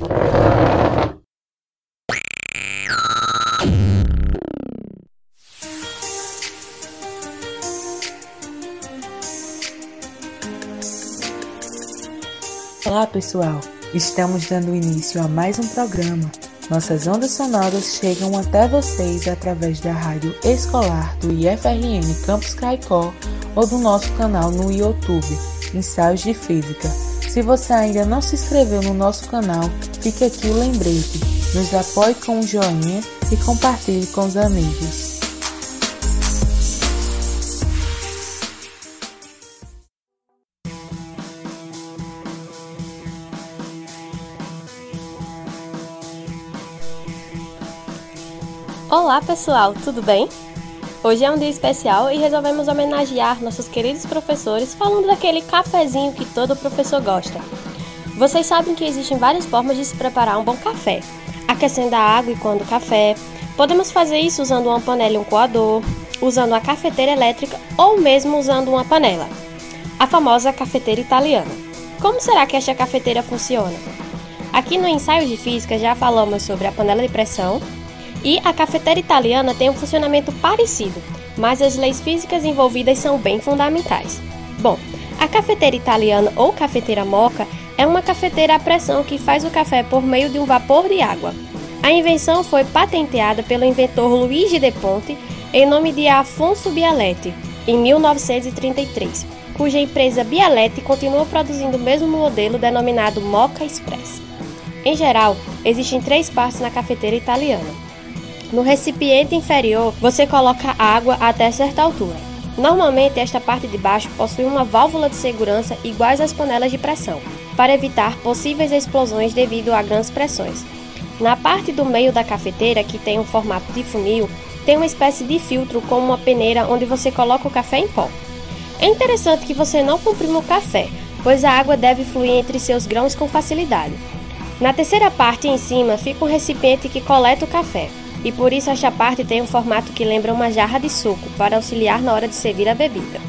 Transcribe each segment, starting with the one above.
Olá pessoal, estamos dando início a mais um programa. Nossas ondas sonoras chegam até vocês através da rádio escolar do IFRN Campus Caicó ou do nosso canal no YouTube, Ensaios de Física. Se você ainda não se inscreveu no nosso canal, fica aqui o lembrete. Nos apoie com um joinha e compartilhe com os amigos. Olá pessoal, tudo bem? Hoje é um dia especial e resolvemos homenagear nossos queridos professores falando daquele cafezinho que todo professor gosta. Vocês sabem que existem várias formas de se preparar um bom café: aquecendo a água e coando o café. Podemos fazer isso usando uma panela e um coador, usando a cafeteira elétrica ou mesmo usando uma panela. A famosa cafeteira italiana. Como será que esta cafeteira funciona? Aqui no ensaio de física já falamos sobre a panela de pressão, e a cafeteira italiana tem um funcionamento parecido, mas as leis físicas envolvidas são bem fundamentais. Bom, a cafeteira italiana ou cafeteira moca é uma cafeteira à pressão que faz o café por meio de um vapor de água. A invenção foi patenteada pelo inventor Luigi De Ponte em nome de Afonso Bialetti, em 1933, cuja empresa Bialetti continua produzindo o mesmo modelo denominado Mocha Express. Em geral, existem três partes na cafeteira italiana no recipiente inferior, você coloca água até certa altura. Normalmente, esta parte de baixo possui uma válvula de segurança iguais às panelas de pressão, para evitar possíveis explosões devido a grandes pressões. Na parte do meio da cafeteira, que tem um formato de funil, tem uma espécie de filtro com uma peneira onde você coloca o café em pó. É interessante que você não comprima o café, pois a água deve fluir entre seus grãos com facilidade. Na terceira parte em cima fica um recipiente que coleta o café e por isso esta parte tem um formato que lembra uma jarra de suco para auxiliar na hora de servir a bebida.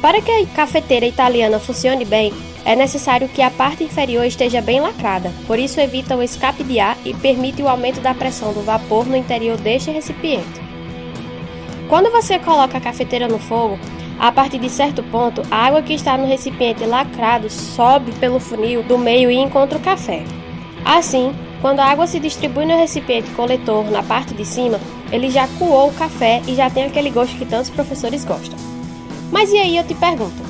Para que a cafeteira italiana funcione bem, é necessário que a parte inferior esteja bem lacrada, por isso evita o escape de ar e permite o aumento da pressão do vapor no interior deste recipiente. Quando você coloca a cafeteira no fogo, a partir de certo ponto, a água que está no recipiente lacrado sobe pelo funil do meio e encontra o café. Assim, quando a água se distribui no recipiente coletor na parte de cima, ele já coou o café e já tem aquele gosto que tantos professores gostam. Mas e aí eu te pergunto,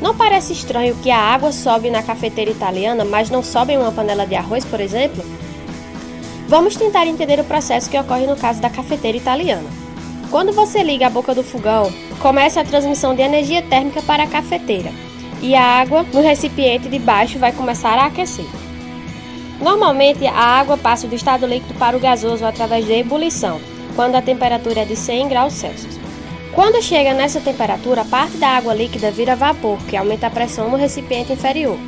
não parece estranho que a água sobe na cafeteira italiana, mas não sobe em uma panela de arroz, por exemplo? Vamos tentar entender o processo que ocorre no caso da cafeteira italiana. Quando você liga a boca do fogão, começa a transmissão de energia térmica para a cafeteira, e a água no recipiente de baixo vai começar a aquecer. Normalmente, a água passa do estado líquido para o gasoso através da ebulição, quando a temperatura é de 100 graus Celsius. Quando chega nessa temperatura, parte da água líquida vira vapor, que aumenta a pressão no recipiente inferior.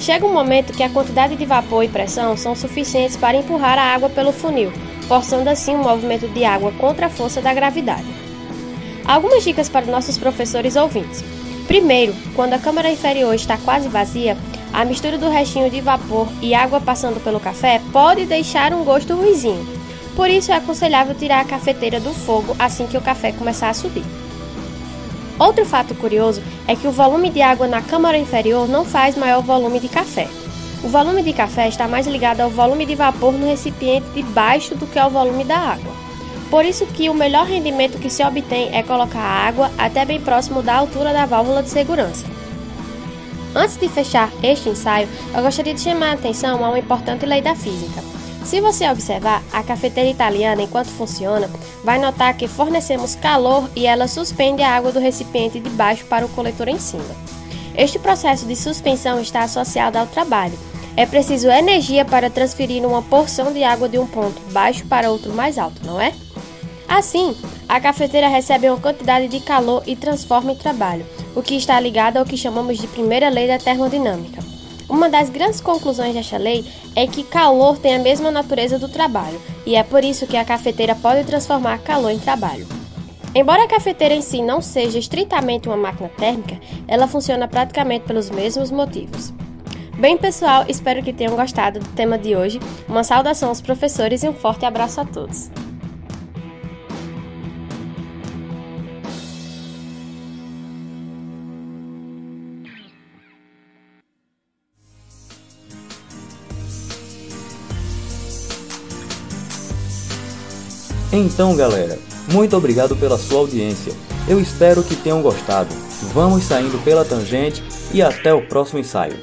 Chega um momento que a quantidade de vapor e pressão são suficientes para empurrar a água pelo funil, forçando assim o movimento de água contra a força da gravidade. Algumas dicas para nossos professores ouvintes. Primeiro, quando a câmara inferior está quase vazia, a mistura do restinho de vapor e água passando pelo café pode deixar um gosto ruizinho. Por isso é aconselhável tirar a cafeteira do fogo assim que o café começar a subir. Outro fato curioso é que o volume de água na câmara inferior não faz maior volume de café. O volume de café está mais ligado ao volume de vapor no recipiente de baixo do que ao volume da água. Por isso que o melhor rendimento que se obtém é colocar a água até bem próximo da altura da válvula de segurança. Antes de fechar este ensaio, eu gostaria de chamar a atenção a uma importante lei da física. Se você observar a cafeteira italiana enquanto funciona, vai notar que fornecemos calor e ela suspende a água do recipiente de baixo para o coletor em cima. Este processo de suspensão está associado ao trabalho. É preciso energia para transferir uma porção de água de um ponto baixo para outro mais alto, não é? Assim, a cafeteira recebe uma quantidade de calor e transforma em trabalho, o que está ligado ao que chamamos de primeira lei da termodinâmica. Uma das grandes conclusões desta lei é que calor tem a mesma natureza do trabalho, e é por isso que a cafeteira pode transformar calor em trabalho. Embora a cafeteira em si não seja estritamente uma máquina térmica, ela funciona praticamente pelos mesmos motivos. Bem, pessoal, espero que tenham gostado do tema de hoje. Uma saudação aos professores e um forte abraço a todos. Então, galera, muito obrigado pela sua audiência. Eu espero que tenham gostado. Vamos saindo pela tangente e até o próximo ensaio.